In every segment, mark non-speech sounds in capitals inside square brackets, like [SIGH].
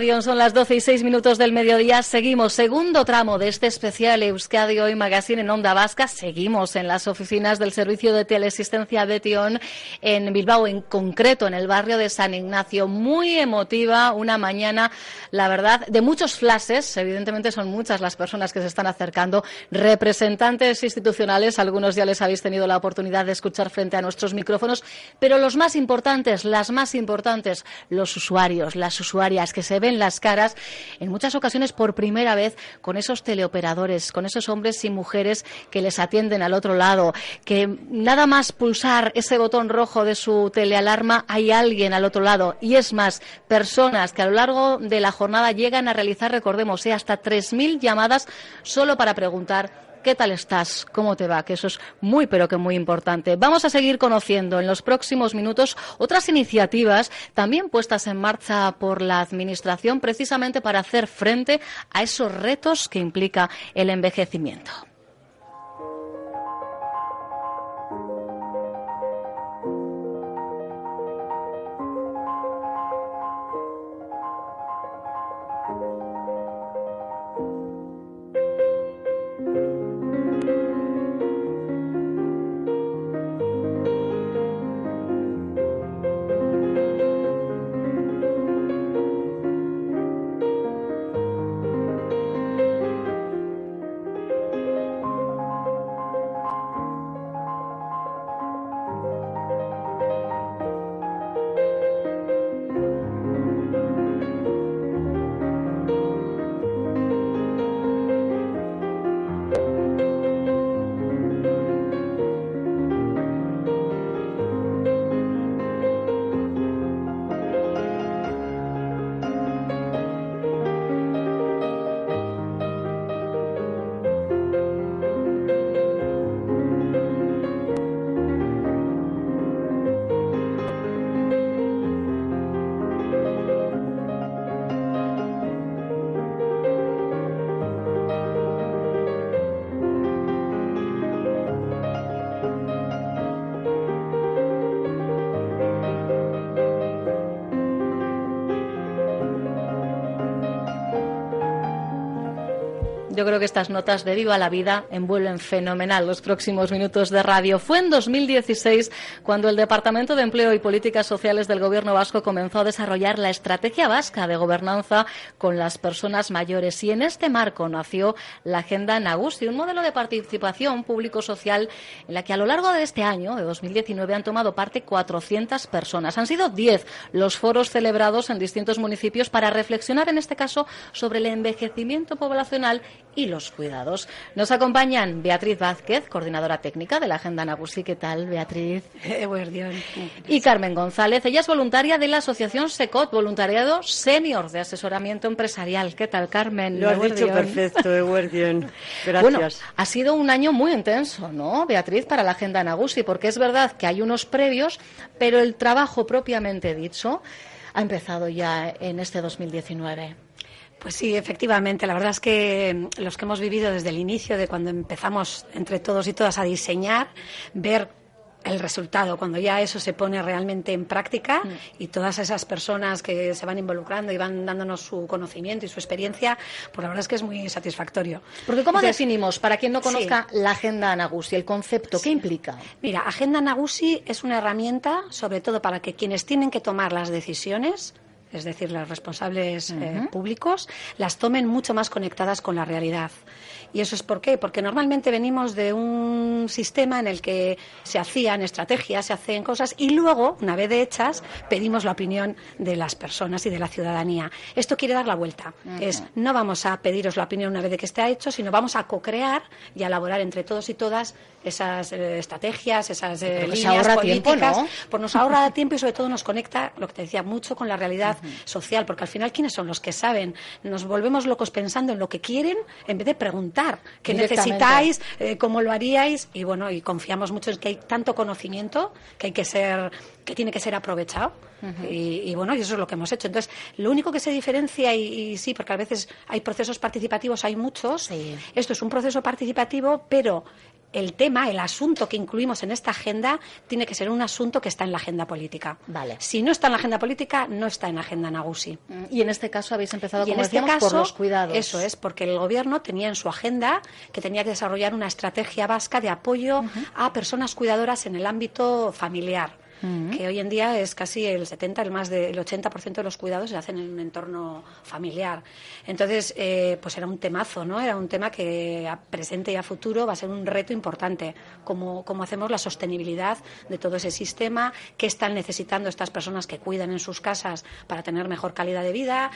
Son las 12 y 6 minutos del mediodía. Seguimos, segundo tramo de este especial Euskadi Hoy Magazine en Onda Vasca. Seguimos en las oficinas del Servicio de Teleasistencia Betion en Bilbao, en concreto en el barrio de San Ignacio. Muy emotiva, una mañana, la verdad, de muchos flashes. Evidentemente son muchas las personas que se están acercando. Representantes institucionales, algunos ya les habéis tenido la oportunidad de escuchar frente a nuestros micrófonos, pero los más importantes, las más importantes, los usuarios, las usuarias que se ven las caras, en muchas ocasiones por primera vez, con esos teleoperadores, con esos hombres y mujeres que les atienden al otro lado, que nada más pulsar ese botón rojo de su telealarma hay alguien al otro lado. Y es más, personas que a lo largo de la jornada llegan a realizar, recordemos, eh, hasta 3.000 llamadas solo para preguntar ¿Qué tal estás? ¿Cómo te va? Que eso es muy, pero que muy importante. Vamos a seguir conociendo en los próximos minutos otras iniciativas también puestas en marcha por la Administración precisamente para hacer frente a esos retos que implica el envejecimiento. Yo creo que estas notas de Viva la Vida envuelven fenomenal los próximos minutos de radio. Fue en 2016 cuando el Departamento de Empleo y Políticas Sociales del Gobierno vasco comenzó a desarrollar la estrategia vasca de gobernanza con las personas mayores. Y en este marco nació la Agenda Nagusi, un modelo de participación público-social en la que a lo largo de este año, de 2019, han tomado parte 400 personas. Han sido 10 los foros celebrados en distintos municipios para reflexionar, en este caso, sobre el envejecimiento poblacional y los cuidados. Nos acompañan Beatriz Vázquez, coordinadora técnica de la Agenda Nagusi. ¿Qué tal, Beatriz? Eh, y Carmen González. Ella es voluntaria de la Asociación SECOT, Voluntariado Senior de Asesoramiento Empresarial. ¿Qué tal, Carmen? Lo has dicho perfecto, Eguardión. [LAUGHS] Gracias. Bueno, ha sido un año muy intenso, ¿no, Beatriz, para la Agenda Nagusi? Porque es verdad que hay unos previos, pero el trabajo propiamente dicho ha empezado ya en este 2019. Pues sí, efectivamente. La verdad es que los que hemos vivido desde el inicio, de cuando empezamos entre todos y todas a diseñar, ver el resultado, cuando ya eso se pone realmente en práctica mm. y todas esas personas que se van involucrando y van dándonos su conocimiento y su experiencia, pues la verdad es que es muy satisfactorio. Porque ¿cómo definimos, para quien no conozca, la Agenda Nagusi, el concepto? ¿Qué implica? Mira, Agenda Nagusi es una herramienta, sobre todo para que quienes tienen que tomar las decisiones, es decir, los responsables eh, públicos, las tomen mucho más conectadas con la realidad. ¿Y eso es por qué? Porque normalmente venimos de un sistema en el que se hacían estrategias, se hacen cosas y luego, una vez hechas, pedimos la opinión de las personas y de la ciudadanía. Esto quiere dar la vuelta. Es no vamos a pediros la opinión una vez de que esté hecho, sino vamos a co-crear y a elaborar entre todos y todas esas eh, estrategias, esas eh, líneas políticas. Pues nos ahorra [LAUGHS] tiempo y sobre todo nos conecta, lo que te decía, mucho con la realidad social, porque al final, ¿quiénes son los que saben? Nos volvemos locos pensando en lo que quieren en vez de preguntar qué necesitáis, eh, cómo lo haríais y bueno, y confiamos mucho en que hay tanto conocimiento que hay que ser que tiene que ser aprovechado. Y, bueno, y eso es lo que hemos hecho. Entonces, lo único que se diferencia, y, sí, porque a veces hay procesos participativos, hay muchos, esto es un proceso participativo, pero el tema, el asunto que incluimos en esta agenda tiene que ser un asunto que está en la agenda política. Vale. Si no está en la agenda política, no está en la agenda Nagusi. Mm, y en este caso habéis empezado, como este por los cuidados. Eso es, porque el gobierno tenía en su agenda que tenía que desarrollar una estrategia vasca de apoyo a personas cuidadoras en el ámbito familiar que hoy en día es casi el 70, el más del 80% de los cuidados se hacen en un entorno familiar. Entonces, eh, pues era un temazo, ¿no? Era un tema que a presente y a futuro va a ser un reto importante. Cómo, cómo hacemos la sostenibilidad de todo ese sistema, qué están necesitando estas personas que cuidan en sus casas para tener mejor calidad de vida.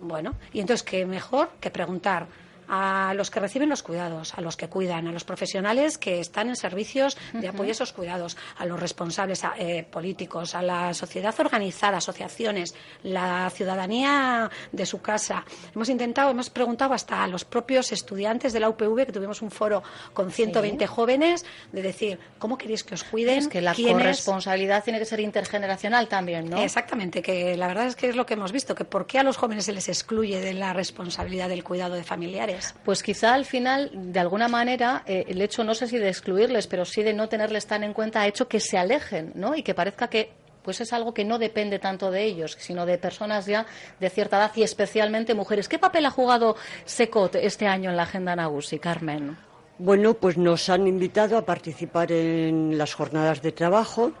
Bueno, y entonces, ¿qué mejor que preguntar? A los que reciben los cuidados, a los que cuidan, a los profesionales que están en servicios de apoyo a esos cuidados, a los responsables eh, políticos, a la sociedad organizada, asociaciones, la ciudadanía de su casa. Hemos intentado, hemos preguntado hasta a los propios estudiantes de la UPV, que tuvimos un foro con 120 jóvenes, de decir, ¿cómo queréis que os cuiden? Es que la corresponsabilidad tiene que ser intergeneracional también, ¿no? Exactamente, que la verdad es que es lo que hemos visto, que por qué a los jóvenes se les excluye de la responsabilidad del cuidado de familiares. Pues quizá al final, de alguna manera, eh, el hecho, no sé si de excluirles, pero sí de no tenerles tan en cuenta, ha hecho que se alejen, ¿no? Y que parezca que pues es algo que no depende tanto de ellos, sino de personas ya de cierta edad y especialmente mujeres. ¿Qué papel ha jugado SECOT este año en la agenda Nagusi, Carmen? Bueno, pues nos han invitado a participar en las jornadas de trabajo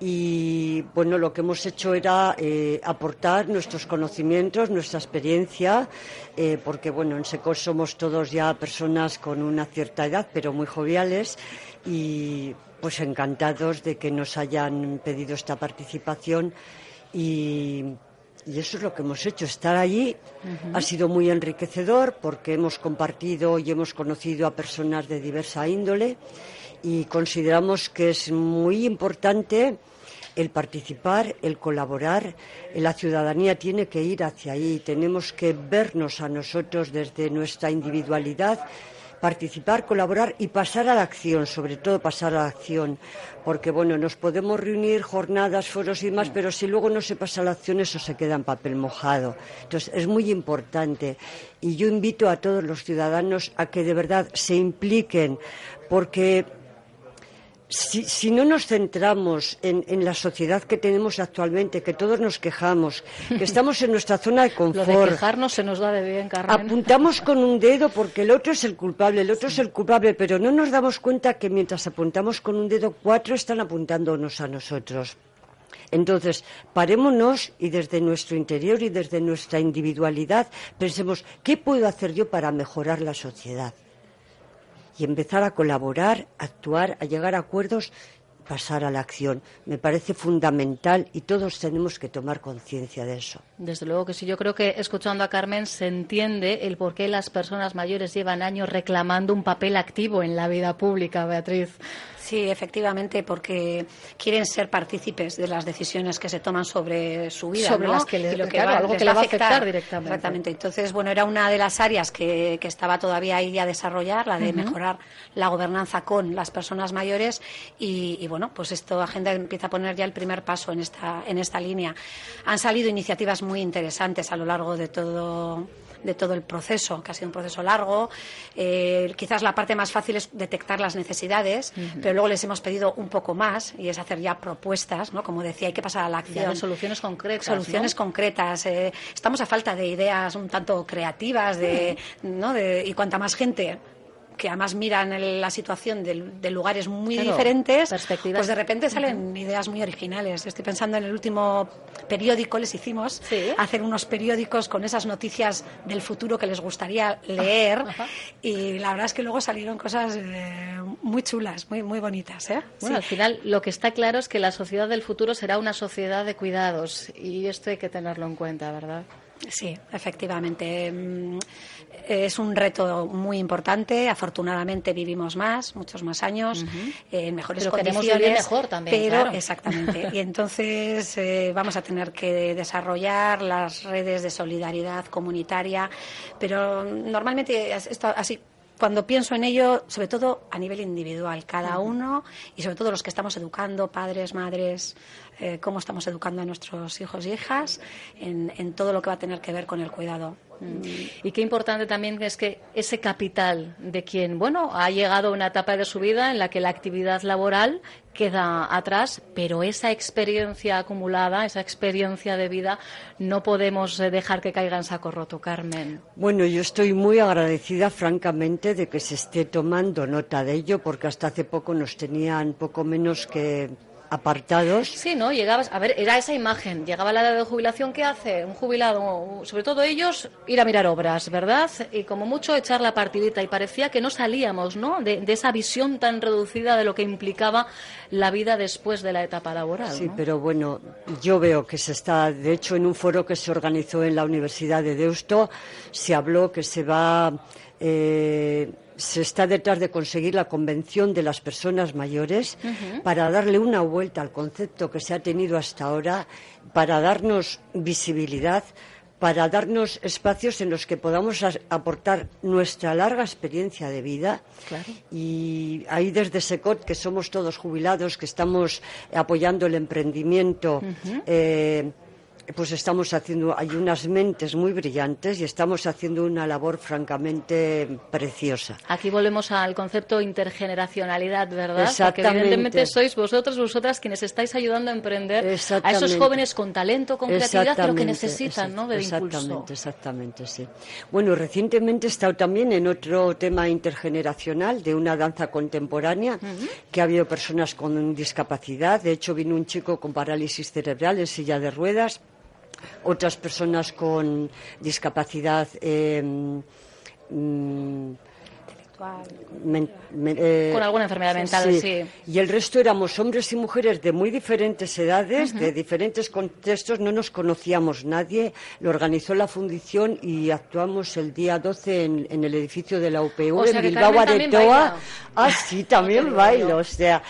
y bueno, lo que hemos hecho era eh, aportar nuestros conocimientos, nuestra experiencia, eh, porque bueno, en SECOS somos todos ya personas con una cierta edad, pero muy joviales y pues encantados de que nos hayan pedido esta participación. Y, eso es lo que hemos hecho. Estar allí. Ha sido muy enriquecedor porque hemos compartido y hemos conocido a personas de diversa índole y consideramos que es muy importante el participar, el colaborar. La ciudadanía tiene que ir hacia ahí. Tenemos que vernos a nosotros desde nuestra individualidad participar, colaborar y pasar a la acción, sobre todo pasar a la acción, porque bueno, nos podemos reunir jornadas, foros y demás, pero si luego no se pasa a la acción eso se queda en papel mojado. Entonces es muy importante y yo invito a todos los ciudadanos a que de verdad se impliquen, porque si, no nos centramos en, la sociedad que tenemos actualmente, que todos nos quejamos, que [LAUGHS] estamos en nuestra zona de confort. Lo de quejarnos se nos da de bien, Carmen. Apuntamos con un dedo porque el otro es el culpable, el otro es el culpable, pero no nos damos cuenta que mientras apuntamos con un dedo, cuatro están apuntándonos a nosotros. Entonces, parémonos y desde nuestro interior y desde nuestra individualidad pensemos, ¿qué puedo hacer yo para mejorar la sociedad? Y empezar a colaborar, actuar, a llegar a acuerdos, pasar a la acción. Me parece fundamental y todos tenemos que tomar conciencia de eso. Desde luego que sí. Yo creo que escuchando a Carmen se entiende el por qué las personas mayores llevan años reclamando un papel activo en la vida pública, Beatriz. Sí, efectivamente, porque quieren ser partícipes de las decisiones que se toman sobre su vida, sobre las que, le, va, algo que le va a afectar, directamente. Exactamente. Entonces, bueno, era una de las áreas que, estaba todavía ahí a desarrollar, la de mejorar la gobernanza con las personas mayores y, bueno, pues esto Agenda empieza a poner ya el primer paso en esta en esta línea. Han salido iniciativas muy interesantes a lo largo de todo de todo el proceso, que ha sido un proceso largo. Eh, quizás la parte más fácil es detectar las necesidades, pero luego les hemos pedido un poco más y es hacer ya propuestas, ¿no? Como decía, hay que pasar a la acción. soluciones concretas. Soluciones concretas. Eh, estamos a falta de ideas un tanto creativas de, ¿no? de, y cuanta más gente que además miran la situación de, lugares muy diferentes, pues de repente salen ideas muy originales. Estoy pensando en el último periódico, les hicimos hacer unos periódicos con esas noticias del futuro que les gustaría leer [LAUGHS] y la verdad es que luego salieron cosas eh, muy chulas, muy, muy bonitas. ¿eh? Bueno, al final lo que está claro es que la sociedad del futuro será una sociedad de cuidados y esto hay que tenerlo en cuenta, ¿verdad? Sí, efectivamente. Mm, es un reto muy importante. Afortunadamente vivimos más, muchos más años, en mejores pero condiciones. mejor también. Pero, exactamente. y entonces eh, vamos a tener que desarrollar las redes de solidaridad comunitaria. Pero normalmente esto así cuando pienso en ello, sobre todo a nivel individual, cada uno y sobre todo los que estamos educando, padres, madres, eh, cómo estamos educando a nuestros hijos y hijas en, todo lo que va a tener que ver con el cuidado. Y qué importante también es que ese capital de quien, bueno, ha llegado a una etapa de su vida en la que la actividad laboral queda atrás, pero esa experiencia acumulada, esa experiencia de vida, no podemos eh, dejar que caiga en saco roto, Carmen. Bueno, yo estoy muy agradecida, francamente, de que se esté tomando nota de ello, porque hasta hace poco nos tenían poco menos que apartados. Sí, ¿no? Llegabas, a ver, era esa imagen. Llegaba la edad de jubilación, ¿qué hace? Un jubilado, sobre todo ellos, ir a mirar obras, ¿verdad? Y como mucho echar la partidita. Y parecía que no salíamos, ¿no? De, esa visión tan reducida de lo que implicaba la vida después de la etapa laboral. Sí, pero bueno, yo veo que se está, de hecho, en un foro que se organizó en la Universidad de Deusto, se habló que se va. Eh, se está detrás de conseguir la convención de las personas mayores para darle una vuelta al concepto que se ha tenido hasta ahora, para darnos visibilidad, para darnos espacios en los que podamos aportar nuestra larga experiencia de vida. Y ahí desde SECOT, que somos todos jubilados, que estamos apoyando el emprendimiento, pues estamos haciendo, hay unas mentes muy brillantes y estamos haciendo una labor francamente preciosa. Aquí volvemos al concepto intergeneracionalidad, ¿verdad? Porque evidentemente sois vosotros, vosotras quienes estáis ayudando a emprender a esos jóvenes con talento, con creatividad, pero que necesitan, ¿no? De exactamente, exactamente, sí. Bueno, recientemente he estado también en otro tema intergeneracional de una danza contemporánea, que ha habido personas con discapacidad. De hecho, vino un chico con parálisis cerebral en silla de ruedas otras personas con discapacidad eh, mm, eh, con alguna enfermedad mental, sí. Y el resto éramos hombres y mujeres de muy diferentes edades, de diferentes contextos, no nos conocíamos nadie. Lo organizó la fundición y actuamos el día 12 en, el edificio de la UPU en Bilbao Aretoa. Ah, sí, también bailo, o sea.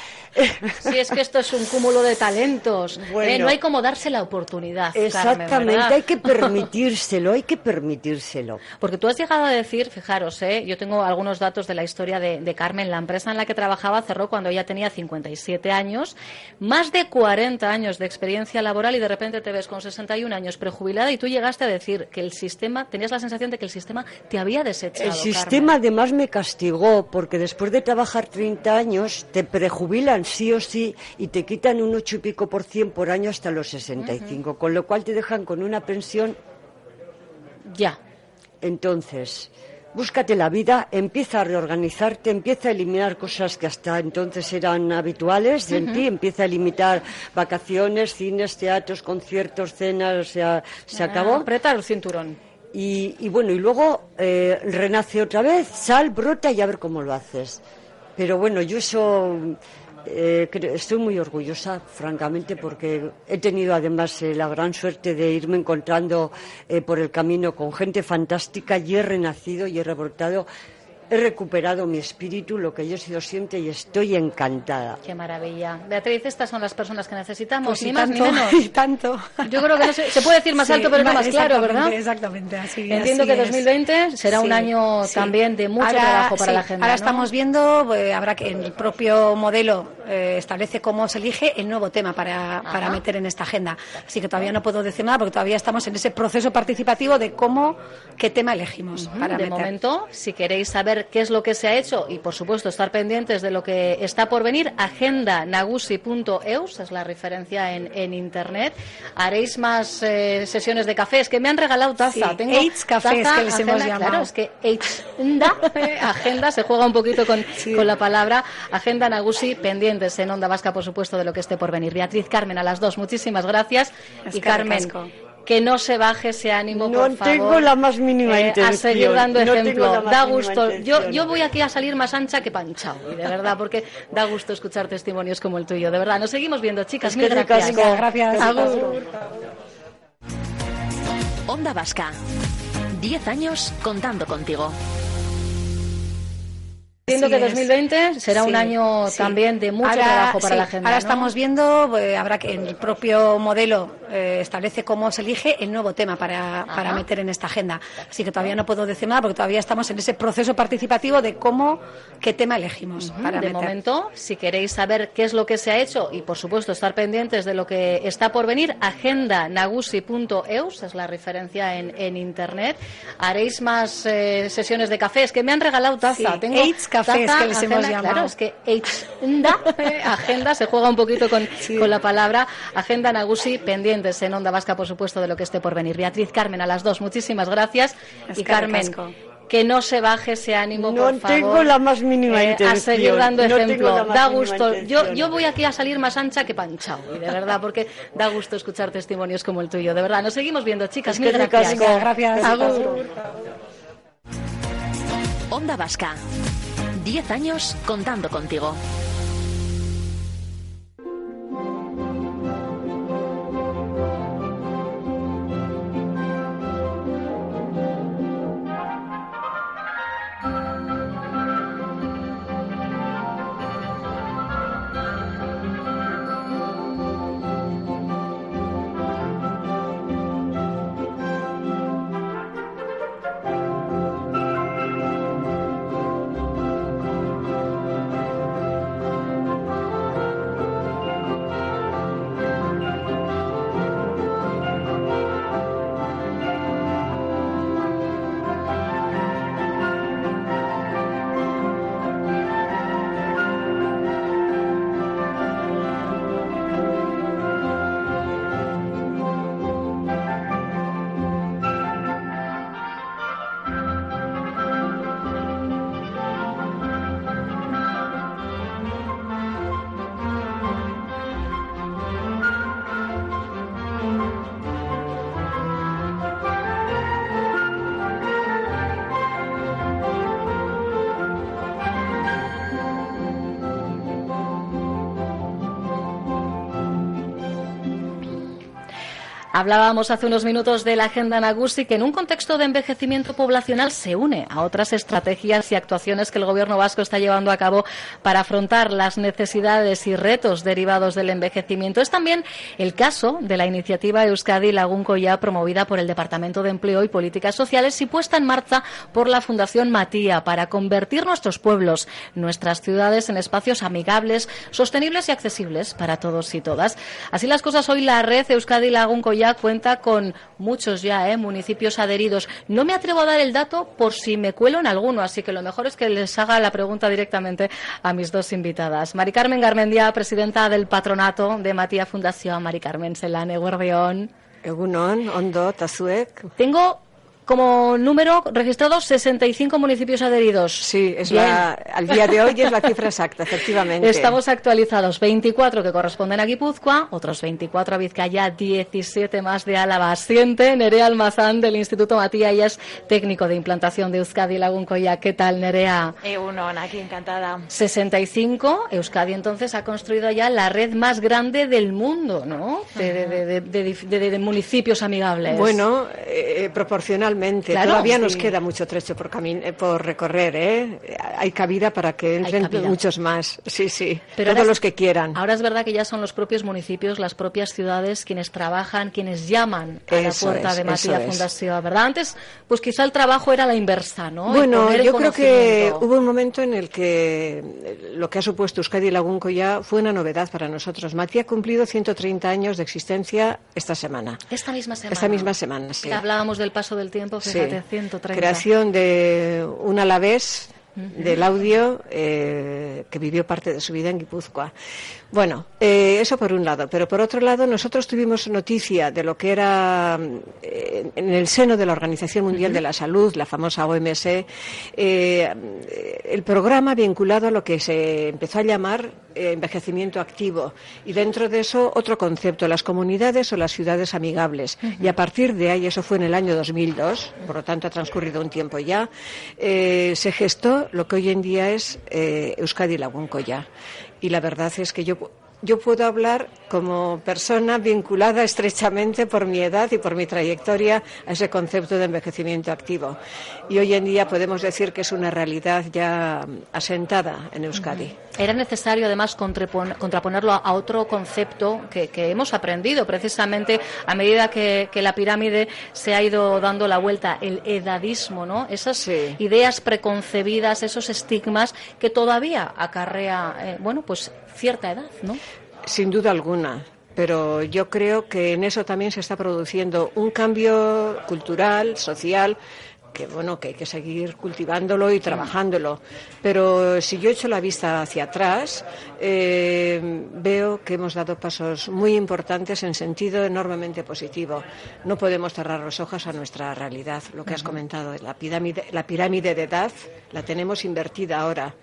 Sí, es que esto es un cúmulo de talentos. ¿eh? no hay como darse la oportunidad. Exactamente, hay que [LAUGHS] permitírselo, hay que permitírselo. Porque tú has llegado a decir, fijaros, ¿eh? yo tengo algunos datos de la historia de, Carmen. La empresa en la que trabajaba cerró cuando ella tenía 57 años, más de 40 años de experiencia laboral y de repente te ves con 61 años prejubilada y tú llegaste a decir que el sistema, tenías la sensación de que el sistema te había desechado. El sistema además me castigó porque después de trabajar 30 años te prejubilan sí o sí y te quitan un 8 y pico por cien por año hasta los 65, con lo cual te dejan con una pensión ya. Entonces, búscate la vida, empieza a reorganizarte, empieza a eliminar cosas que hasta entonces eran habituales en ti, empieza a limitar vacaciones, cines, teatros, conciertos, cenas, o sea, se ah, acabó. Apretar el cinturón. Y, bueno, y luego eh, renace otra vez, sal, brota y a ver cómo lo haces. Pero bueno, yo eso eh, estoy muy orgullosa, francamente, porque he tenido además eh, la gran suerte de irme encontrando eh, por el camino con gente fantástica. Y he renacido y he revoltado he recuperado mi espíritu, lo que yo he sido siempre y estoy encantada. Qué maravilla. Beatriz, estas son las personas que necesitamos, Pues ni y más ni menos. [LAUGHS] y tanto. Yo creo que no se, se puede decir más Sí, alto, pero no más claro, ¿verdad? Exactamente, así Entiendo así que es. 2020 será un año sí. también de mucho Ahora, trabajo para la agenda. Ahora ¿no? estamos viendo, eh, habrá que el propio modelo eh, establece cómo se elige el nuevo tema para, para meter en esta agenda. Así que todavía no puedo decir nada porque todavía estamos en ese proceso participativo de cómo, qué tema elegimos para de meter. momento, si queréis saber qué es lo que se ha hecho y, por supuesto, estar pendientes de lo que está por venir, agendanagusi.eus es la referencia en, en Internet. Haréis más eh, sesiones de cafés que me han regalado taza. Sí, Tengo cafés, taza, que les hemos agenda, llamado. Claro, es que agenda, agenda, se juega un poquito con, con la palabra. Agenda Nagusi, pendientes en Onda Vasca, por supuesto, de lo que esté por venir. Beatriz Carmen, a las dos, muchísimas gracias. Es y Carmen, ricasco. Que no se baje ese ánimo, No por favor. tengo la más mínima Eh, intención. A seguir dando ejemplo. Da gusto. Yo, yo voy aquí a salir más ancha que panchao, y de verdad, porque da gusto escuchar testimonios como el tuyo. De verdad, nos seguimos viendo, chicas. Es Mil gracias. gracias. Agur. Onda Vasca. 10 años contando contigo. Entiendo que es. 2020 será un año sí. también de mucho Ahora, trabajo para sí, la agenda. Ahora ¿no? estamos viendo, eh, habrá que en el propio modelo eh, establece cómo se elige el nuevo tema para, para meter en esta agenda. Así que todavía no puedo decir nada porque todavía estamos en ese proceso participativo de cómo, qué tema elegimos para de meter. momento, si queréis saber qué es lo que se ha hecho y, por supuesto, estar pendientes de lo que está por venir, agendanagusi.eus es la referencia en, en Internet. Haréis más eh, sesiones de cafés que me han regalado taza. Tengo cafés, taza, que les hemos agenda, llamado. Claro, es que agenda, eh, [LAUGHS] agenda, se juega un poquito con, con la palabra. Agenda Nagusi, pendientes en Onda Vasca, por supuesto, de lo que esté por venir. Beatriz Carmen, a las dos, muchísimas gracias. Es y Carmen, que no se baje ese ánimo, No por favor. tengo la más mínima Eh, intención. A seguir dando No ejemplo. Da gusto. Yo, voy aquí a salir más ancha que panchao, de verdad, porque da gusto escuchar testimonios como el tuyo. De verdad, nos seguimos viendo, chicas. Es Mil gracias. gracias. Agur. Onda Vasca. 10 años contando contigo. Hablábamos hace unos minutos de la Agenda Nagusi, que en un contexto de envejecimiento poblacional se une a otras estrategias y actuaciones que el Gobierno vasco está llevando a cabo para afrontar las necesidades y retos derivados del envejecimiento. Es también el caso de la iniciativa Euskadi Lagunco ya promovida por el Departamento de Empleo y Políticas Sociales y puesta en marcha por la Fundación Matía para convertir nuestros pueblos, nuestras ciudades en espacios amigables, sostenibles y accesibles para todos y todas. Así las cosas hoy la red Euskadi Lagunco cuenta con muchos ya ¿eh? municipios adheridos. No me atrevo a dar el dato por si me cuelo en alguno, así que lo mejor es que les haga la pregunta directamente a mis dos invitadas. Mari Carmen Garmendia, presidenta del patronato de Matía Fundación. Mari Carmen Selane, Guardión. Egunon, ondo, tazuek. Tengo como número registrado 65 municipios adheridos. Sí, es Bien. la, al día de hoy es la cifra exacta, efectivamente. Estamos actualizados, 24 que corresponden a Guipúzcoa, otros 24 a Vizcaya, 17 más de Álava. Asiente Nerea Almazán del Instituto Matía, ella es técnico de implantación de Euskadi Laguncoya. ¿Qué tal, Nerea? Egunon, aquí encantada. 65, Euskadi entonces ha construido ya la red más grande del mundo, ¿no? De, de- de- de- de- de- de municipios amigables. Bueno, eh, proporcionalmente Totalmente. Todavía nos queda mucho trecho por, eh, por recorrer. ¿eh? Hay cabida para que entren muchos más. Sí, sí. Pero todos los que quieran. Ahora es verdad que ya son los propios municipios, las propias ciudades quienes trabajan, quienes llaman a la puerta de Matías Fundación, ¿verdad? Antes, pues quizá el trabajo era la inversa, ¿no? Bueno, yo creo que hubo un momento en el que lo que ha supuesto Euskadi Lagunco ya fue una novedad para nosotros. Matías ha cumplido 130 años de existencia esta semana. Esta misma semana. Esta misma semana, sí. Hablábamos del paso del tiempo, fíjate, 130. Creación de un alavés del audio eh, que vivió parte de su vida en Guipúzcoa. Bueno, eh, eso por un lado, pero por otro lado nosotros tuvimos noticia de lo que era eh, en el seno de la Organización Mundial de la Salud, la famosa OMS, el programa vinculado a lo que se empezó a llamar envejecimiento activo y dentro de eso otro concepto, las comunidades o las ciudades amigables. Y a partir de ahí, eso fue en el año 2002, por lo tanto ha transcurrido un tiempo ya, se gestó lo que hoy en día es eh, Euskadi ya Y la verdad es que yo yo puedo hablar como persona vinculada estrechamente por mi edad y por mi trayectoria a ese concepto de envejecimiento activo. Y hoy en día podemos decir que es una realidad ya asentada en Euskadi. Era necesario además contraponerlo a otro concepto que, hemos aprendido precisamente a medida que, la pirámide se ha ido dando la vuelta, el edadismo, ¿no? Esas ideas preconcebidas, esos estigmas que todavía acarrea, eh, bueno, pues cierta edad, ¿no? Sin duda alguna pero yo creo que en eso también se está produciendo un cambio cultural, social, que bueno, que hay que seguir cultivándolo y trabajándolo. Pero si yo echo la vista hacia atrás, eh, veo que hemos dado pasos muy importantes en sentido enormemente positivo. No podemos cerrar los ojos a nuestra realidad. Lo que has comentado, la pirámide, la pirámide de edad la tenemos invertida ahora.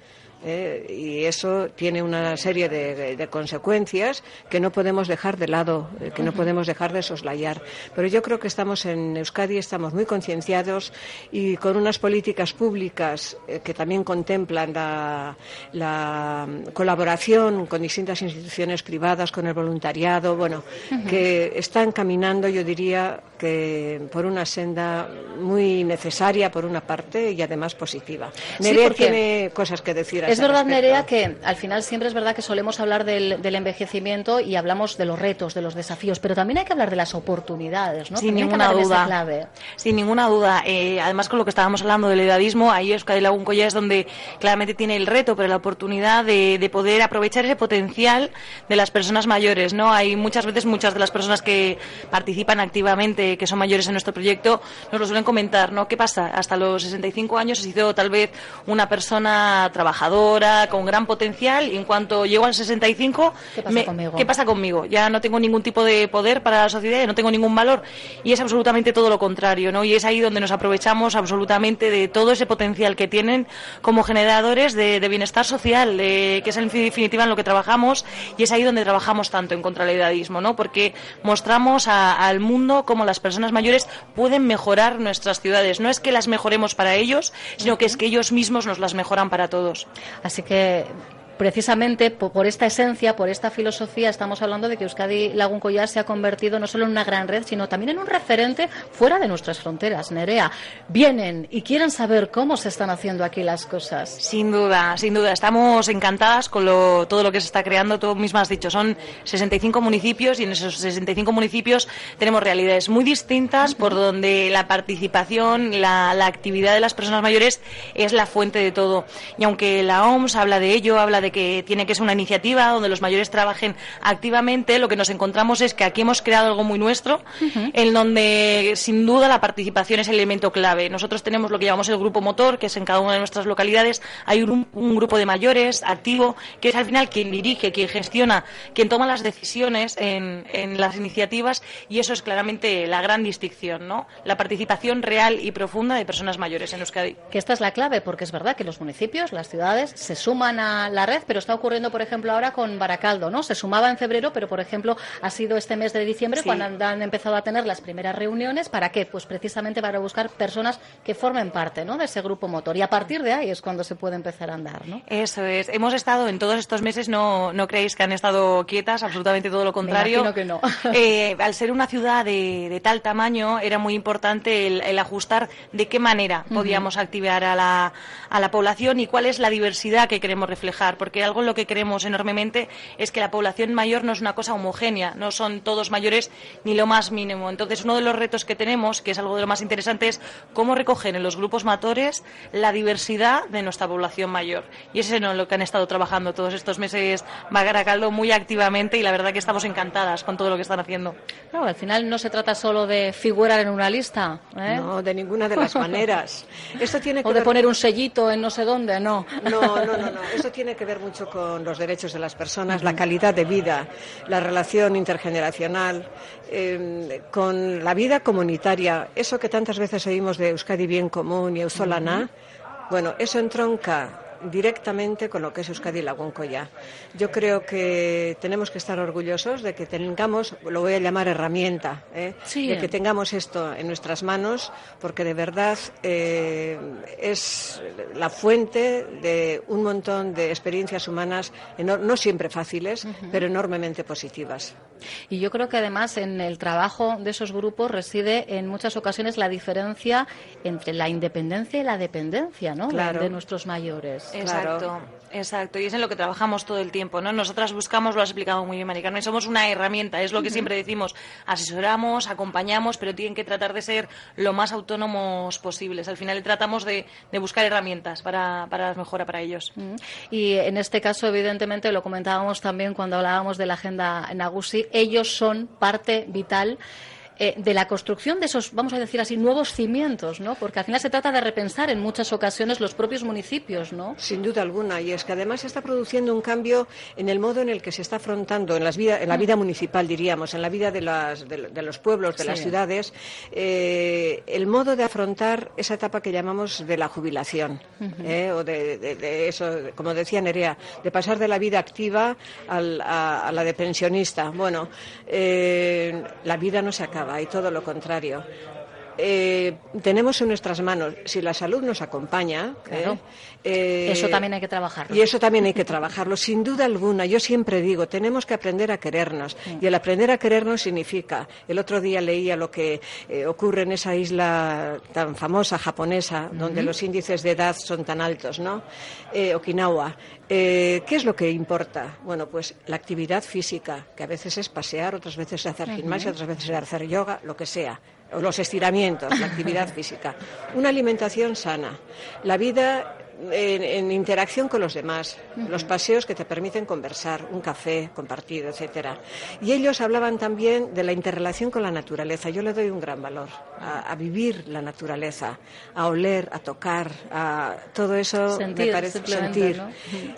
¿Eh? y eso tiene una serie de, consecuencias que no podemos dejar de lado, eh, que no podemos dejar de soslayar. Pero yo creo que estamos en Euskadi, estamos muy concienciados y con unas políticas públicas eh, que también contemplan la, colaboración con distintas instituciones privadas, con el voluntariado, bueno, que están caminando, yo diría, que por una senda muy necesaria, por una parte, y además positiva. Nerea tiene cosas que decir es verdad, Nerea, que al final siempre es verdad que solemos hablar del, envejecimiento y hablamos de los retos, de los desafíos, pero también hay que hablar de las oportunidades, ¿no? Sin ninguna duda. Sin ninguna duda. Eh, además, con lo que estábamos hablando del edadismo, ahí Euskadi Lagunco ya es donde claramente tiene el reto, pero la oportunidad de, de, poder aprovechar ese potencial de las personas mayores, ¿no? Hay muchas veces muchas de las personas que participan activamente, que son mayores en nuestro proyecto, nos lo suelen comentar, ¿no? ¿Qué pasa? Hasta los 65 años he sido tal vez una persona trabajadora con gran potencial y en cuanto llego al 65, ¿qué pasa, conmigo? ¿qué pasa conmigo? Ya no tengo ningún tipo de poder para la sociedad, no tengo ningún valor y es absolutamente todo lo contrario, ¿no? Y es ahí donde nos aprovechamos absolutamente de todo ese potencial que tienen como generadores de, bienestar social, que es en definitiva en lo que trabajamos y es ahí donde trabajamos tanto en contra del edadismo, ¿no? Porque mostramos al mundo cómo las personas mayores pueden mejorar nuestras ciudades. No es que las mejoremos para ellos, sino que es que ellos mismos nos las mejoran para todos. Así que precisamente por, esta esencia, por esta filosofía, estamos hablando de que Euskadi Lagun Collar se ha convertido no solo en una gran red, sino también en un referente fuera de nuestras fronteras. Nerea, vienen y quieren saber cómo se están haciendo aquí las cosas. Sin duda, sin duda. Estamos encantadas con todo lo que se está creando. Tú misma has dicho, son 65 municipios y en esos 65 municipios tenemos realidades muy distintas por donde la participación, la, la actividad de las personas mayores es la fuente de todo. Y aunque la OMS habla de ello, habla de que tiene que ser una iniciativa donde los mayores trabajen activamente, lo que nos encontramos es que aquí hemos creado algo muy nuestro, en donde sin duda la participación es el elemento clave. Nosotros tenemos lo que llamamos el grupo motor, que es en cada una de nuestras localidades, hay un, grupo de mayores activo, que es al final quien dirige, quien gestiona, quien toma las decisiones en, en las iniciativas, y eso es claramente la gran distinción, ¿no? La participación real y profunda de personas mayores en Euskadi. Que esta es la clave, porque es verdad que los municipios, las ciudades, se suman a la red red, pero está ocurriendo, por ejemplo, ahora con Baracaldo, ¿no? Se sumaba en febrero, pero, por ejemplo, ha sido este mes de diciembre cuando han, empezado a tener las primeras reuniones. ¿Para qué? Pues precisamente para buscar personas que formen parte, ¿no? De ese grupo motor. Y a partir de ahí es cuando se puede empezar a andar, ¿no? Eso es. Hemos estado en todos estos meses, no, no creéis que han estado quietas, absolutamente todo lo contrario. Me que no. [LAUGHS] Eh, al ser una ciudad de, tal tamaño, era muy importante el, ajustar de qué manera podíamos activar a la, a la población y cuál es la diversidad que queremos reflejar, porque algo en lo que creemos enormemente es que la población mayor no es una cosa homogénea, no son todos mayores ni lo más mínimo. Entonces, uno de los retos que tenemos, que es algo de lo más interesante, es cómo recoger en los grupos matores la diversidad de nuestra población mayor. Y ese es lo que han estado trabajando todos estos meses Caldo muy activamente y la verdad que estamos encantadas con todo lo que están haciendo. Claro, al final no se trata solo de figurar en una lista. ¿eh? No, de ninguna de las [LAUGHS] maneras. Esto tiene que o de poner un sellito en no sé dónde, no. No, no, no, no. Esto tiene que ver mucho con los derechos de las personas, la calidad de vida, la relación intergeneracional, eh, con la vida comunitaria. Eso que tantas veces oímos de Euskadi Bien Común y Eusolana, bueno, eso entronca directamente con lo que es Euskadi Laguncoya. Yo creo que tenemos que estar orgullosos de que tengamos, lo voy a llamar herramienta, ¿eh? de que tengamos esto en nuestras manos, porque de verdad eh, es la fuente de un montón de experiencias humanas, no siempre fáciles, pero enormemente positivas. Y yo creo que además en el trabajo de esos grupos reside en muchas ocasiones la diferencia entre la independencia y la dependencia ¿no? de nuestros mayores. Exacto. Exacto, y es en lo que trabajamos todo el tiempo, ¿no? Nosotras buscamos, lo has explicado muy bien, Mari somos una herramienta, es lo que siempre decimos, asesoramos, acompañamos, pero tienen que tratar de ser lo más autónomos posibles. Al final tratamos de, buscar herramientas para, para la mejora para ellos. Y en este caso, evidentemente, lo comentábamos también cuando hablábamos de la agenda Nagusi, ellos son parte vital eh, de la construcción de esos, vamos a decir así, nuevos cimientos, ¿no? Porque al final se trata de repensar en muchas ocasiones los propios municipios, ¿no? Sin duda alguna, y es que además se está produciendo un cambio en el modo en el que se está afrontando, en, las vida, en la vida municipal, diríamos, en la vida de, las, de, los pueblos, de las ciudades, eh, el modo de afrontar esa etapa que llamamos de la jubilación, ¿eh? o de, eso, como decía Nerea, de pasar de la vida activa a, la de pensionista. Bueno, la vida no se acaba y todo lo contrario. Eh, tenemos en nuestras manos, si la salud nos acompaña, ¿eh? Eh, eso también hay que trabajarlo. Y eso también hay que trabajarlo, sin duda alguna. Yo siempre digo, tenemos que aprender a querernos. Y el aprender a querernos significa, el otro día leía lo que ocurre en esa isla tan famosa japonesa, donde los índices de edad son tan altos, ¿no? Okinawa. ¿Qué es lo que importa? Bueno, pues la actividad física, que a veces es pasear, otras veces es hacer gimnasia, otras veces es hacer yoga, lo que sea los estiramientos, la actividad física, una alimentación sana, la vida en, interacción con los demás, los paseos que te permiten conversar, un café compartido, etcétera. Y ellos hablaban también de la interrelación con la naturaleza. Yo le doy un gran valor a, vivir la naturaleza, a oler, a tocar, a todo eso sentir, me parece sentir.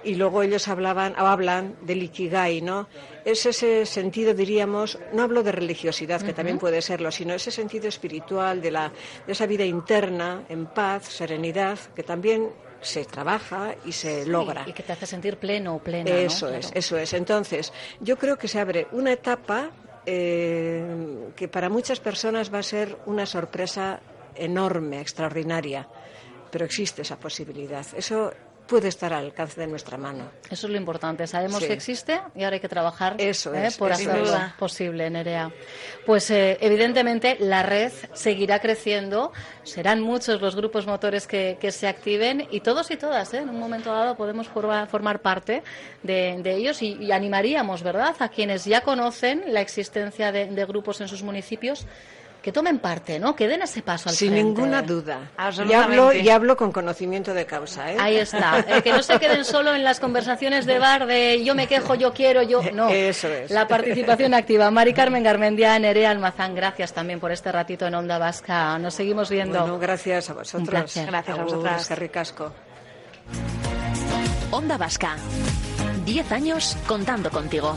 Y luego ellos hablaban o hablan del ikigai, ¿no? Es ese sentido, diríamos, no hablo de religiosidad, que también puede serlo, sino ese sentido espiritual de, la, de esa vida interna, en paz, serenidad, que también se trabaja y se logra. Y que te hace sentir pleno o plena. Eso es, eso es. Entonces, yo creo que se abre una etapa eh, que para muchas personas va a ser una sorpresa enorme, extraordinaria, pero existe esa posibilidad. Eso puede estar al alcance de nuestra mano. Eso es lo importante. Sabemos que existe y ahora hay que trabajar eso ¿eh? por hacerlo posible, Nerea. Pues eh, evidentemente la red seguirá creciendo, serán muchos los grupos motores que, se activen y todos y todas, ¿eh? en un momento dado podemos formar parte de, ellos y, animaríamos, ¿verdad?, a quienes ya conocen la existencia de grupos en sus municipios que tomen parte, ¿no? Que den ese paso al Sin ninguna duda. Y hablo, y hablo con conocimiento de causa, ¿eh? Ahí está. [LAUGHS] que no se queden solo en las conversaciones de bar de yo me quejo, yo quiero, yo... No. Eso es. La participación [LAUGHS] activa. Mari Carmen Garmendia, Nerea Almazán, gracias también por este ratito en Onda Vasca. Nos seguimos viendo. Bueno, gracias a vosotros. Gracias a vosotras. Qué ricasco. Onda Vasca. Diez años contando contigo.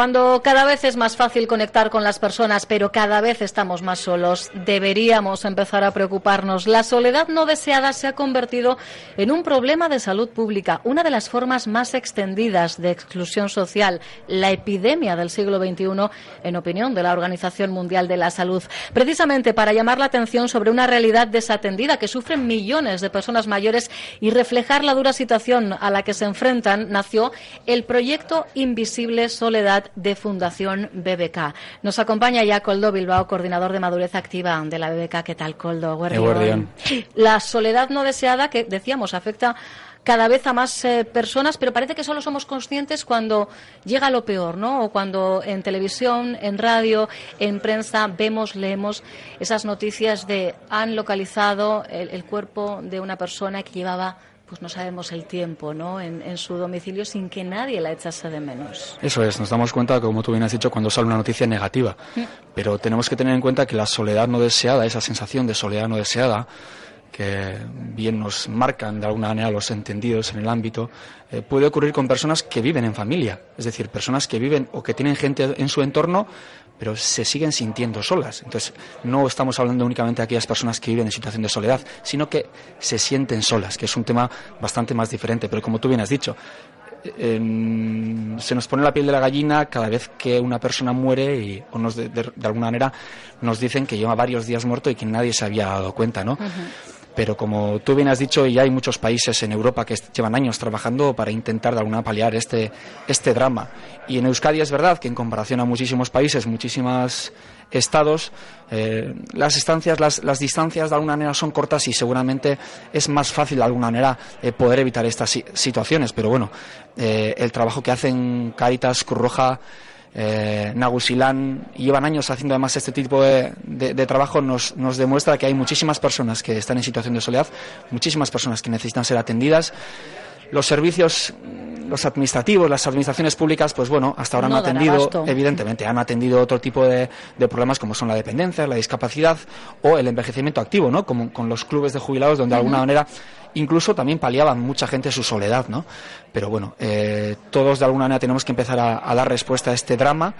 Cuando cada vez es más fácil conectar con las personas, pero cada vez estamos más solos, deberíamos empezar a preocuparnos. La soledad no deseada se ha convertido en un problema de salud pública, una de las formas más extendidas de exclusión social, la epidemia del siglo XXI, en opinión de la Organización Mundial de la Salud. Precisamente para llamar la atención sobre una realidad desatendida que sufren millones de personas mayores y reflejar la dura situación a la que se enfrentan, nació el proyecto Invisible Soledad de Fundación BBK. Nos acompaña ya Coldo Bilbao, coordinador de madurez activa de la BBK. ¿Qué tal, Coldo? Eguardión. La soledad no deseada, que decíamos, afecta cada vez a más eh, personas, pero parece que solo somos conscientes cuando llega lo peor, ¿no? O cuando en televisión, en radio, en prensa vemos, leemos esas noticias de han localizado el, el cuerpo de una persona que llevaba pues no sabemos el tiempo ¿no? En, en, su domicilio sin que nadie la echase de menos. Eso es, nos damos cuenta, como tú bien has dicho, cuando sale una noticia negativa. Mm. Pero tenemos que tener en cuenta que la soledad no deseada, esa sensación de soledad no deseada, que bien nos marcan de alguna manera los entendidos en el ámbito, eh, puede ocurrir con personas que viven en familia, es decir, personas que viven o que tienen gente en su entorno, pero se siguen sintiendo solas. Entonces, no estamos hablando únicamente de aquellas personas que viven en situación de soledad, sino que se sienten solas, que es un tema bastante más diferente. Pero como tú bien has dicho, eh, se nos pone la piel de la gallina cada vez que una persona muere y o nos de, alguna manera nos dicen que lleva varios días muerto y que nadie se había dado cuenta, ¿no? Pero como tú bien has dicho, ya hay muchos países en Europa que llevan años trabajando para intentar de alguna paliar este, este drama. Y en Euskadi es verdad que en comparación a muchísimos países, muchísimos estados, eh, las estancias, las, las, distancias de alguna manera son cortas y seguramente es más fácil de alguna manera eh, poder evitar estas situaciones. Pero bueno, eh, el trabajo que hacen Caritas, Cruz Roja, eh, Nagusilán llevan años haciendo además este tipo de, de, trabajo nos, nos, demuestra que hay muchísimas personas que están en situación de soledad, muchísimas personas que necesitan ser atendidas. Los servicios, los administrativos, las administraciones públicas, pues bueno, hasta ahora no han atendido, evidentemente, han atendido otro tipo de, de, problemas como son la dependencia, la discapacidad o el envejecimiento activo, ¿no? Como con los clubes de jubilados, donde de alguna manera incluso también paliaban mucha gente su soledad, ¿no? Pero bueno, eh, todos de alguna manera tenemos que empezar a, a dar respuesta a este drama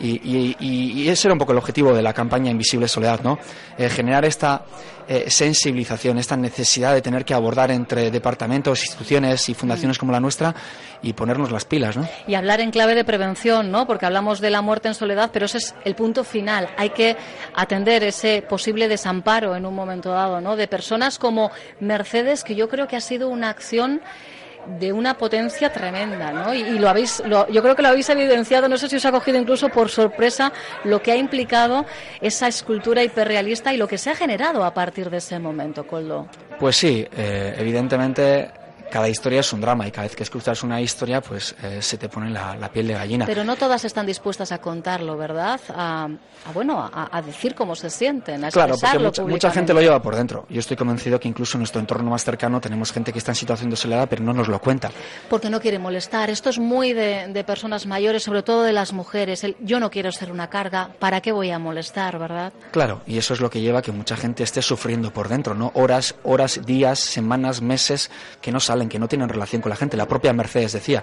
y, y, y, ese era un poco el objetivo de la campaña Invisible Soledad, ¿no? Eh, generar esta eh, sensibilización, esta necesidad de tener que abordar entre departamentos, instituciones y fundaciones como la nuestra y ponernos las pilas, ¿no? Y hablar en clave de prevención, ¿no? Porque hablamos de la muerte en soledad, pero ese es el punto final. Hay que atender ese posible desamparo en un momento dado, ¿no? De personas como Mercedes, que yo creo que ha sido una acción de una potencia tremenda, ¿no? Y, lo habéis, lo, yo creo que lo habéis evidenciado, no sé si os ha cogido incluso por sorpresa lo que ha implicado esa escultura hiperrealista y lo que se ha generado a partir de ese momento, Coldo. Pues sí, eh, evidentemente cada historia es un drama y cada vez que escuchas una historia pues eh, se te pone la, la, piel de gallina. Pero no todas están dispuestas a contarlo, ¿verdad? A, a bueno, a, a, decir cómo se sienten, a Claro, porque mucha, mucha, gente lo lleva por dentro. Yo estoy convencido que incluso en nuestro entorno más cercano tenemos gente que está en situación de soledad pero no nos lo cuenta. Porque no quiere molestar. Esto es muy de, de personas mayores, sobre todo de las mujeres. El, yo no quiero ser una carga, ¿para qué voy a molestar, verdad? Claro, y eso es lo que lleva a que mucha gente esté sufriendo por dentro, ¿no? Horas, horas, días, semanas, meses que no salen que no tienen relación con la gente. La propia Mercedes decía,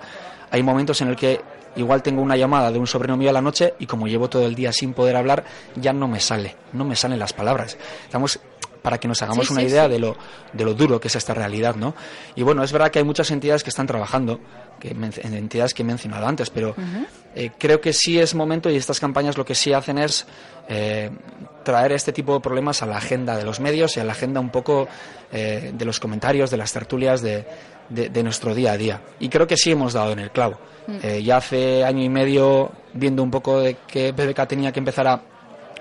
hay momentos en el que igual tengo una llamada de un sobrino mío a la noche y como llevo todo el día sin poder hablar, ya no me sale, no me salen las palabras. Estamos para que nos hagamos sí, una sí, idea sí. de lo de lo duro que es esta realidad, ¿no? Y bueno, es verdad que hay muchas entidades que están trabajando, que en entidades que he mencionado antes, pero uh -huh. eh, creo que sí es momento y estas campañas lo que sí hacen es eh, traer este tipo de problemas a la agenda de los medios y a la agenda un poco eh, de los comentarios, de las tertulias de, de, de, nuestro día a día. Y creo que sí hemos dado en el clavo. Mm. Ya hace año y medio, viendo un poco de que BBK tenía que empezar a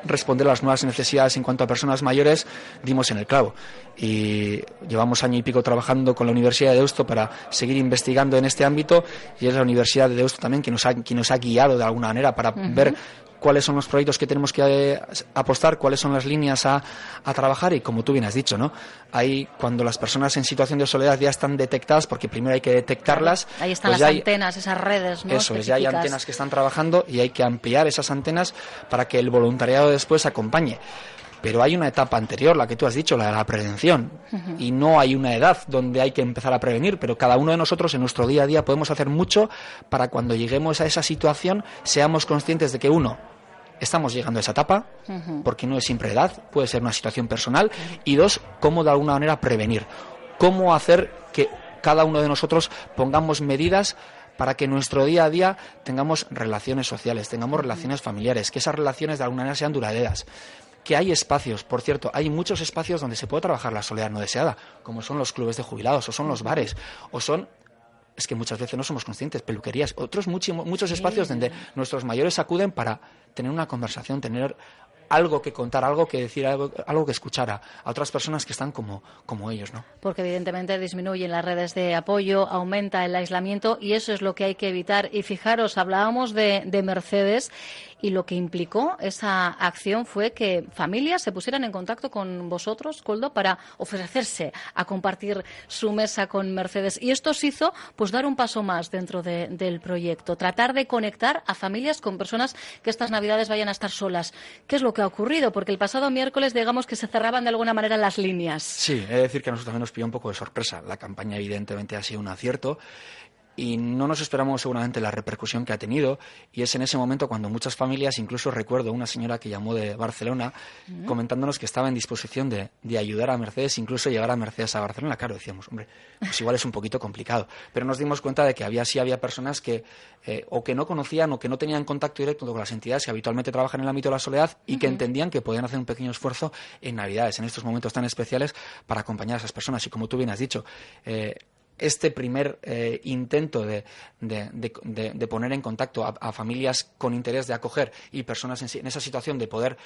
responder a las nuevas necesidades en cuanto a personas mayores, dimos en el clavo. Y llevamos año y pico trabajando con la Universidad de Deusto para seguir investigando en este ámbito y es la Universidad de Deusto también quien nos ha, quien nos ha guiado de alguna manera para uh -huh. ver cuáles son los proyectos que tenemos que eh, apostar, cuáles son las líneas a, a trabajar y como tú bien has dicho, ¿no? Ahí cuando las personas en situación de soledad ya están detectadas, porque primero hay que detectarlas. Ahí están pues las hay- antenas, esas redes, ¿no? eso es, ya hay antenas que están trabajando y hay que ampliar esas antenas para que el voluntariado después acompañe. Pero hay una etapa anterior, la que tú has dicho, la de la prevención. Y no hay una edad donde hay que empezar a prevenir, pero cada uno de nosotros en nuestro día a día podemos hacer mucho para cuando lleguemos a esa situación seamos conscientes de que uno, estamos llegando a esa etapa, porque no es siempre edad, puede ser una situación personal, y dos, cómo de alguna manera prevenir, cómo hacer que cada uno de nosotros pongamos medidas para que en nuestro día a día tengamos relaciones sociales, tengamos relaciones familiares, que esas relaciones de alguna manera sean duraderas. Que hay espacios, por cierto, hay muchos espacios donde se puede trabajar la soledad no deseada, como son los clubes de jubilados, o son los bares, o son es que muchas veces no somos conscientes, peluquerías, otros muchi- muchos espacios donde nuestros mayores acuden para tener una conversación, tener algo que contar, algo que decir, algo, algo que escuchar a, a otras personas que están como, como ellos, ¿no? porque evidentemente disminuyen las redes de apoyo, aumenta el aislamiento y eso es lo que hay que evitar. Y fijaros, hablábamos de, de Mercedes y lo que implicó esa acción fue que familias se pusieran en contacto con vosotros, Coldo, para ofrecerse a compartir su mesa con Mercedes. Y esto os hizo pues dar un paso más dentro de- del proyecto, tratar de conectar a familias con personas que estas Navidades vayan a estar solas. ¿Qué es lo que ha ocurrido? Porque el pasado miércoles, digamos que se cerraban de alguna manera las líneas. Sí, he de decir que a nosotros también nos pilló un poco de sorpresa. La campaña evidentemente ha sido un acierto y no nos esperamos seguramente la repercusión que ha tenido y es en ese momento cuando muchas familias, incluso recuerdo una señora que llamó de Barcelona comentándonos que estaba en disposición de, de ayudar a Mercedes, incluso llegar a Mercedes a Barcelona. Claro, decíamos, hombre, pues igual es un poquito complicado. Pero nos dimos cuenta de que había sí había personas que eh, o que no conocían o que no tenían contacto directo con las entidades que habitualmente trabajan en el ámbito de la soledad y que entendían que podían hacer un pequeño esfuerzo en Navidades, en estos momentos tan especiales, para acompañar a esas personas. Y como tú bien has dicho, eh, este primer eh, intento de, de- de- de- de poner en contacto a, a familias con interés de acoger y personas en, en esa situación de poder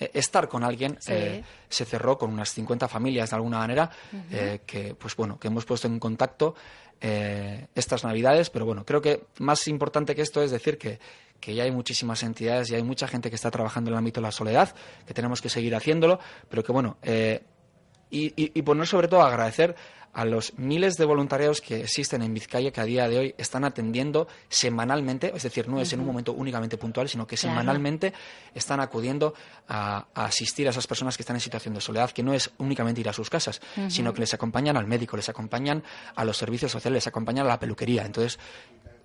eh, estar con alguien Sí. eh, se cerró con unas 50 familias de alguna manera eh, que pues bueno que hemos puesto en contacto estas navidades pero bueno creo que más importante que esto es decir que que ya hay muchísimas entidades y hay mucha gente que está trabajando en el ámbito de la soledad que tenemos que seguir haciéndolo pero que bueno y, y- poner sobre todo agradecer a los miles de voluntariados que existen en Vizcaya que a día de hoy están atendiendo semanalmente, es decir, no es en un momento únicamente puntual, sino que Claro. semanalmente están acudiendo a, a asistir a esas personas que están en situación de soledad, que no es únicamente ir a sus casas, sino que les acompañan al médico, les acompañan a los servicios sociales, les acompañan a la peluquería. Entonces,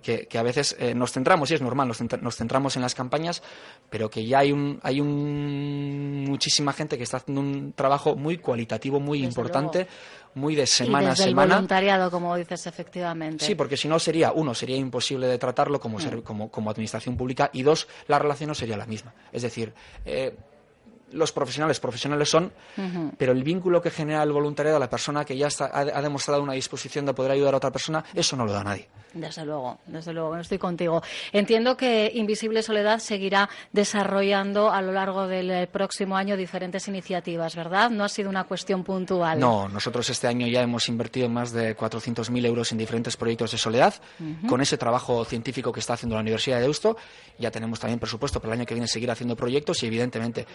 que, que a veces eh, nos centramos, y es normal, nos, centra- nos centramos en las campañas, pero que ya hay un, hay un muchísima gente que está haciendo un trabajo muy cualitativo, muy Desde importante, muy de y semana a desde el semana. voluntariado, como dices, efectivamente. Sí, porque si no sería, uno, sería imposible de tratarlo como, ser- como, como administración pública y dos, la relación no sería la misma. Es decir, eh, los profesionales, profesionales son, pero el vínculo que genera el voluntariado, la persona que ya está, ha, ha demostrado una disposición de poder ayudar a otra persona, eso no lo da nadie. Desde luego, desde luego, estoy contigo. Entiendo que Invisible Soledad seguirá desarrollando a lo largo del eh, próximo año diferentes iniciativas, ¿verdad? No ha sido una cuestión puntual. No, nosotros este año ya hemos invertido más de 400.000 euros en diferentes proyectos de soledad. Con ese trabajo científico que está haciendo la Universidad de Deusto, ya tenemos también presupuesto para el año que viene seguir haciendo proyectos y, evidentemente,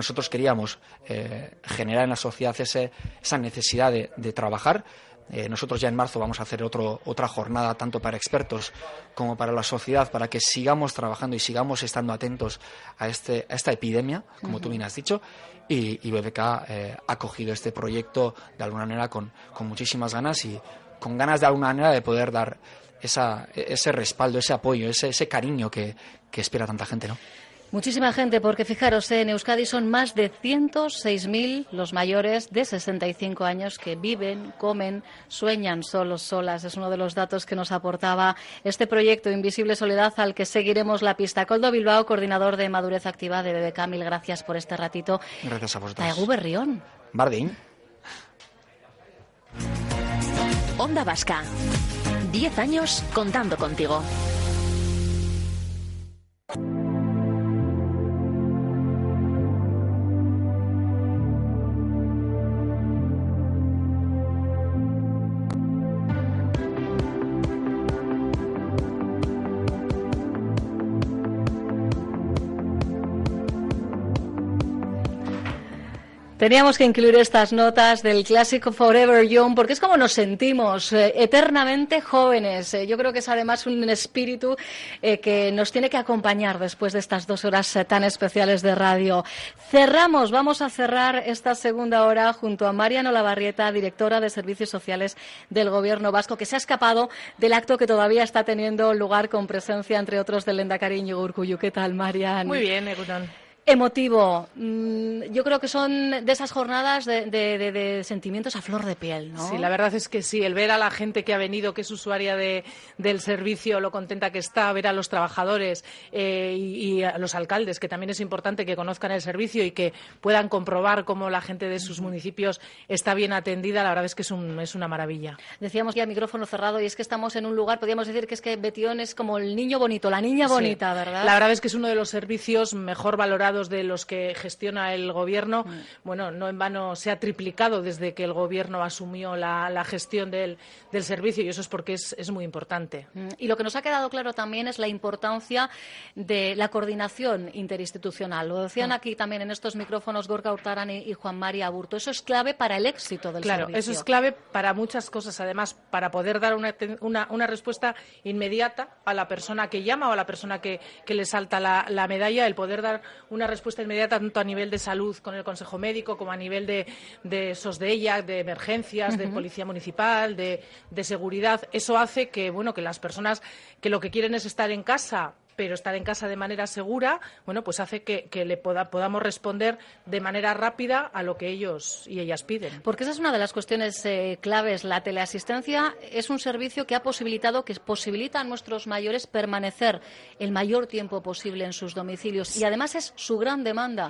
nosotros queríamos eh, generar en la sociedad ese- esa necesidad de, de trabajar. Eh, nosotros ya en marzo vamos a hacer otro, otra jornada tanto para expertos como para la sociedad para que sigamos trabajando y sigamos estando atentos a, este, a esta epidemia, como tú bien has dicho, y, y BBK eh, ha cogido este proyecto de alguna manera con, con muchísimas ganas y con ganas de alguna manera de poder dar esa, ese respaldo, ese apoyo, ese, ese cariño que, que espera tanta gente, ¿no? Muchísima gente, porque fijaros, eh, en Euskadi son más de 106.000 los mayores de 65 años que viven, comen, sueñan solos, solas. Es uno de los datos que nos aportaba este proyecto Invisible Soledad al que seguiremos la pista. Coldo Bilbao, coordinador de Madurez Activa de BBK, mil gracias por este ratito. Gracias a vosotros. Taegu Berrión. Bardín. Onda Vasca. 10 años contando contigo. Teníamos que incluir estas notas del clásico Forever Young porque es como nos sentimos, eh, eternamente jóvenes. Eh, yo creo que es además un espíritu eh, que nos tiene que acompañar después de estas dos horas tan especiales de radio. Cerramos, vamos a cerrar esta segunda hora junto a Mariano Lavarrieta, directora de Servicios Sociales del Gobierno Vasco, que se ha escapado del acto que todavía está teniendo lugar con presencia, entre otros, del Lendakari Íñigo Urkullu. ¿Qué tal, Marian? Muy bien, Egunon. Emotivo. Mm, Yo creo que son de esas jornadas de, de- de- de sentimientos a flor de piel, ¿no? Sí, la verdad es que sí, el ver a la gente que ha venido, que es usuaria de- del servicio, lo contenta que está, ver a los trabajadores eh, y, y a los alcaldes, que también es importante que conozcan el servicio y que puedan comprobar cómo la gente de sus municipios está bien atendida, la verdad es que es, un- es una maravilla. Decíamos ya micrófono cerrado y es que estamos en un lugar, podríamos decir que es que Betión es como el niño bonito, la niña Sí. bonita, ¿verdad? La verdad es que es uno de los servicios mejor valorados de los que gestiona el gobierno. Mm. Bueno, no en vano se ha triplicado desde que el gobierno asumió la, la gestión del, del servicio y eso es porque es, es muy importante. Mm, Y lo que nos ha quedado claro también es la importancia de la coordinación interinstitucional. Lo decían Mm. aquí también en estos micrófonos Gorka Hurtaran y, y Juan María Aburto. Eso es clave para el éxito del Claro, servicio. eso es clave para muchas cosas. Además, para poder dar una, aten- una- una respuesta inmediata a la persona que llama o a la persona que, que le salta la, la medalla, el poder dar una respuesta inmediata tanto a nivel de salud con el Consejo Médico como a nivel de, de SOSDEIA, de emergencias, de Ujú. Policía Municipal, de, de seguridad. Eso hace que, bueno, que las personas que lo que quieren es estar en casa pero estar en casa de manera segura, bueno, pues hace que, que le poda- podamos responder de manera rápida a lo que ellos y ellas piden. Porque esa es una de las cuestiones eh, claves. La teleasistencia es un servicio que ha posibilitado, que posibilita a nuestros mayores permanecer el mayor tiempo posible en sus domicilios. Y además es su gran demanda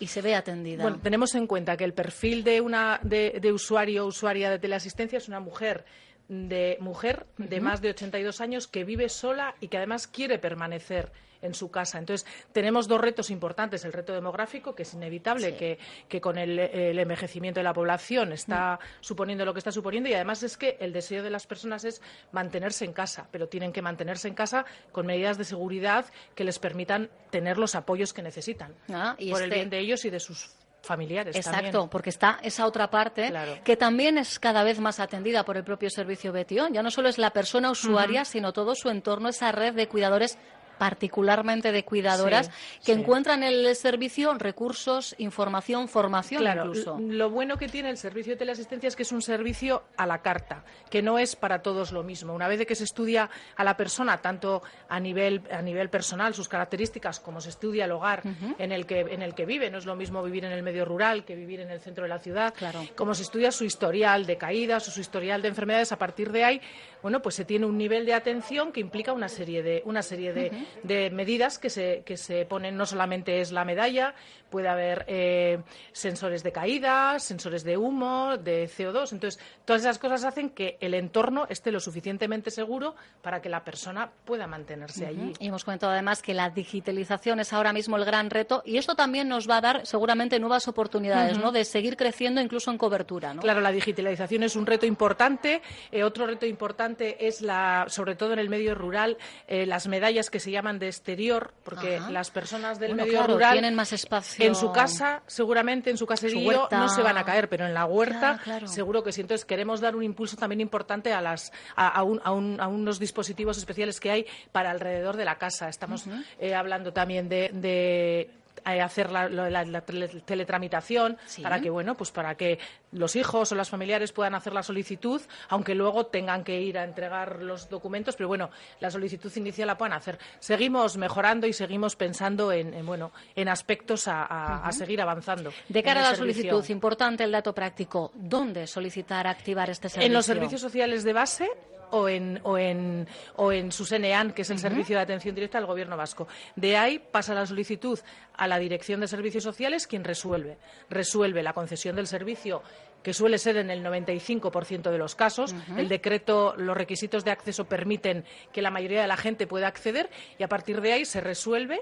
y se ve atendida. Bueno, tenemos en cuenta que el perfil de una de, de usuario o usuaria de teleasistencia es una mujer de mujer de Ujú. más de 82 años que vive sola y que además quiere permanecer en su casa. Entonces, tenemos dos retos importantes. El reto demográfico, que es inevitable, que, que con el, el envejecimiento de la población está suponiendo lo que está suponiendo, y además es que el deseo de las personas es mantenerse en casa, pero tienen que mantenerse en casa con medidas de seguridad que les permitan tener los apoyos que necesitan Ah, y por el este- bien de ellos y de sus familiares. Exacto, también. porque está esa otra parte que también es cada vez más atendida por el propio servicio Betión. Ya no solo es la persona usuaria, sino todo su entorno, esa red de cuidadores particularmente de cuidadoras Sí, que sí. encuentran en el servicio recursos, información, formación Claro, incluso. lo bueno que tiene el servicio de teleasistencia es que es un servicio a la carta, que no es para todos lo mismo. Una vez de que se estudia a la persona, tanto a nivel, a nivel personal, sus características, como se estudia el hogar en, el que, en el que vive, no es lo mismo vivir en el medio rural que vivir en el centro de la ciudad, como se estudia su historial de caídas o su historial de enfermedades, a partir de ahí, bueno, pues se tiene un nivel de atención que implica una serie de, una serie de. De medidas que se, que se ponen, no solamente es la medalla, puede haber eh, sensores de caída, sensores de humo, de CO2. Entonces, todas esas cosas hacen que el entorno esté lo suficientemente seguro para que la persona pueda mantenerse allí. Y hemos comentado además que la digitalización es ahora mismo el gran reto y esto también nos va a dar seguramente nuevas oportunidades. ¿no? De seguir creciendo incluso en cobertura, ¿no? Claro, la digitalización es un reto importante. Eh, otro reto importante es, la, sobre todo en el medio rural, eh, las medallas que se llaman de exterior, porque las personas del Bueno, medio claro, rural tienen más espacio. En su casa, seguramente en su caserío no se van a caer, pero en la huerta claro. seguro que sí. Entonces queremos dar un impulso también importante a, las, a, a un- a un- a unos dispositivos especiales que hay para alrededor de la casa. Estamos eh, hablando también de, de, hacer la, la- la tele- teletramitación Sí. para que bueno pues para que los hijos o los familiares puedan hacer la solicitud aunque luego tengan que ir a entregar los documentos pero bueno la solicitud inicial la puedan hacer seguimos mejorando y seguimos pensando en, en, bueno en aspectos a, a- a Ujú. seguir avanzando De cara a la servicio. solicitud, importante el dato práctico. ¿Dónde solicitar activar este servicio? En los servicios sociales de base o en, o en, o en su SENEAN, que es el. Servicio de Atención Directa del Gobierno Vasco. De ahí pasa la solicitud a la Dirección de Servicios Sociales, quien resuelve. Resuelve la concesión del servicio que suele ser en el 95% de los casos. El decreto, los requisitos de acceso permiten que la mayoría de la gente pueda acceder y a partir de ahí se resuelve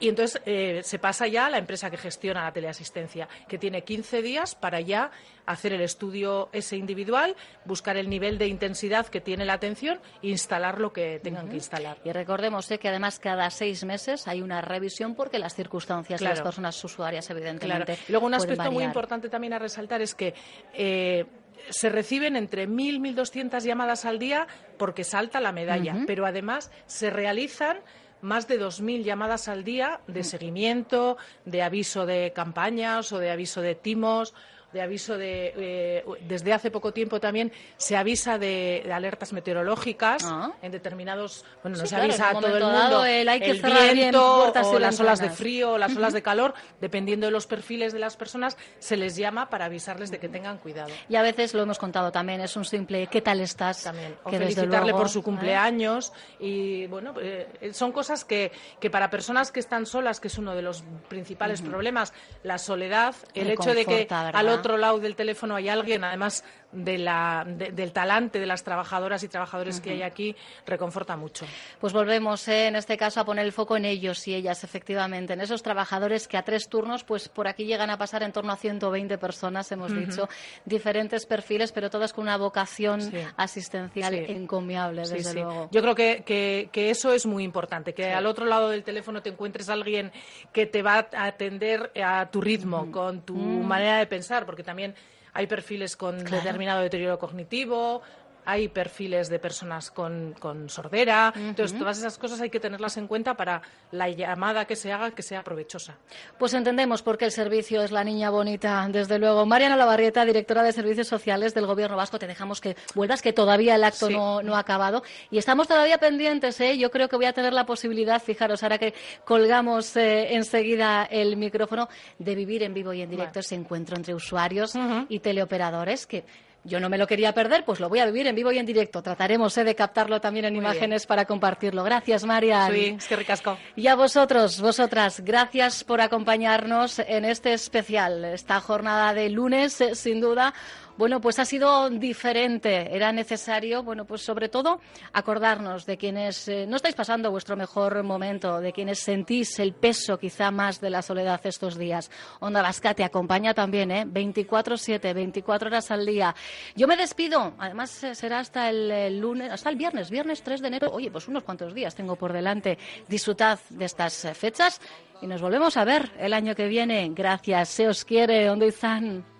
y entonces eh, se pasa ya a la empresa que gestiona la teleasistencia, que tiene 15 días para ya hacer el estudio ese individual, buscar el nivel de intensidad que tiene la atención e instalar lo que tengan que instalar. Y recordemos eh, que además cada seis meses hay una revisión porque las circunstancias de las personas usuarias, evidentemente. Y luego un aspecto muy importante también a resaltar es que eh, se reciben entre 1.000 y 1.200 llamadas al día porque salta la medalla, pero además se realizan más de 2.000 llamadas al día de seguimiento, de aviso de campañas o de aviso de timos de aviso de eh, desde hace poco tiempo también se avisa de, de alertas meteorológicas en determinados bueno no Ah. Sí, se claro, avisa a todo el mundo el hay que el bien viento o las olas de frío o las olas de [LAUGHS] calor dependiendo de los perfiles de las personas se les llama para avisarles de que tengan cuidado. Y a veces lo hemos contado también, es un simple ¿qué tal estás? También, o felicitarle por su cumpleaños y bueno eh, son cosas que, que para personas que están solas que es uno de los principales problemas la soledad el hecho de que al otro lado del teléfono hay alguien además de la, de- del talante de las trabajadoras y trabajadores que hay aquí reconforta mucho Pues volvemos eh, en este caso a poner el foco en ellos y ellas, efectivamente, en esos trabajadores que a tres turnos, pues por aquí llegan a pasar en torno a 120 personas, hemos dicho, diferentes perfiles, pero todas con una vocación Sí. asistencial Sí. encomiable, desde sí. luego. Yo creo que, que- que eso es muy importante, que al otro lado del teléfono te encuentres a alguien que te va a atender a tu ritmo, con tu Mm. manera de pensar, porque también hay perfiles con Claro. determinado deterioro cognitivo. Hay perfiles de personas con, con sordera. Entonces, todas esas cosas hay que tenerlas en cuenta para la llamada que se haga que sea provechosa. Pues entendemos por qué el servicio es la niña bonita, desde luego. Mariana Lavarrieta, directora de Servicios Sociales del Gobierno Vasco, te dejamos que vuelvas, que todavía el acto Sí. no, no ha acabado. Y estamos todavía pendientes, ¿eh? Yo creo que voy a tener la posibilidad, fijaros, ahora que colgamos eh, enseguida el micrófono, de vivir en vivo y en directo ese encuentro entre usuarios y teleoperadores que. Yo no me lo quería perder, pues lo voy a vivir en vivo y en directo. Trataremos eh, de captarlo también en Muy imágenes para compartirlo. Gracias, Marian. Sí, es que ricasco. Y a vosotros, vosotras, gracias por acompañarnos en este especial, esta jornada de lunes, eh, sin duda. Bueno, pues ha sido diferente. Era necesario, bueno, pues sobre todo acordarnos de quienes eh, no estáis pasando vuestro mejor momento, de quienes sentís el peso quizá más de la soledad estos días. Onda Vasca te acompaña también, ¿eh? 24-7, 24 horas al día. Yo me despido. Además, eh, será hasta el, lunes, hasta el viernes, viernes 3 de enero. Oye, pues unos cuantos días tengo por delante. Disfrutad de estas eh, fechas y nos volvemos a ver el año que viene. Gracias. Se os quiere. ¿Dónde están?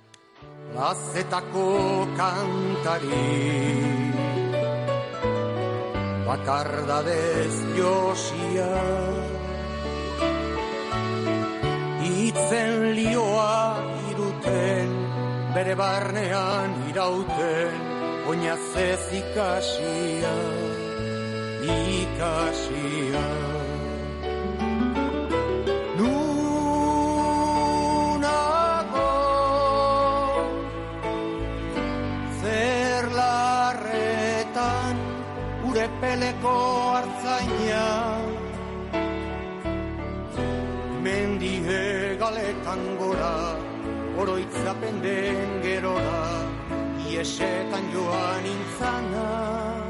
Lazetako kantari. Bakardadez josia Itzen lioa iruten Bere barnean irauten Oinazez ikasia Ikasia Ure peleko hartzaina. Mendie galetan gora Oroitzapen den gerora Iesetan joan intzana